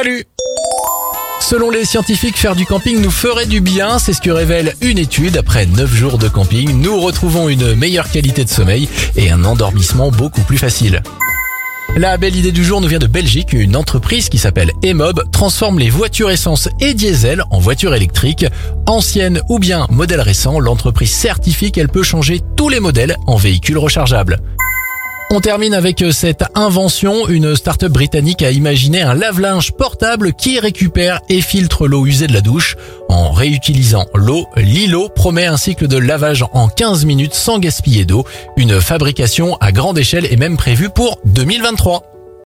Salut Selon les scientifiques, faire du camping nous ferait du bien, c'est ce que révèle une étude. Après 9 jours de camping, nous retrouvons une meilleure qualité de sommeil et un endormissement beaucoup plus facile. La belle idée du jour nous vient de Belgique. Une entreprise qui s'appelle Emob transforme les voitures essence et diesel en voitures électriques. Anciennes ou bien modèles récents, l'entreprise certifie qu'elle peut changer tous les modèles en véhicules rechargeables. On termine avec cette invention. Une start-up britannique a imaginé un lave-linge portable qui récupère et filtre l'eau usée de la douche. En réutilisant l'eau, Lilo promet un cycle de lavage en 15 minutes sans gaspiller d'eau. Une fabrication à grande échelle est même prévue pour 2023.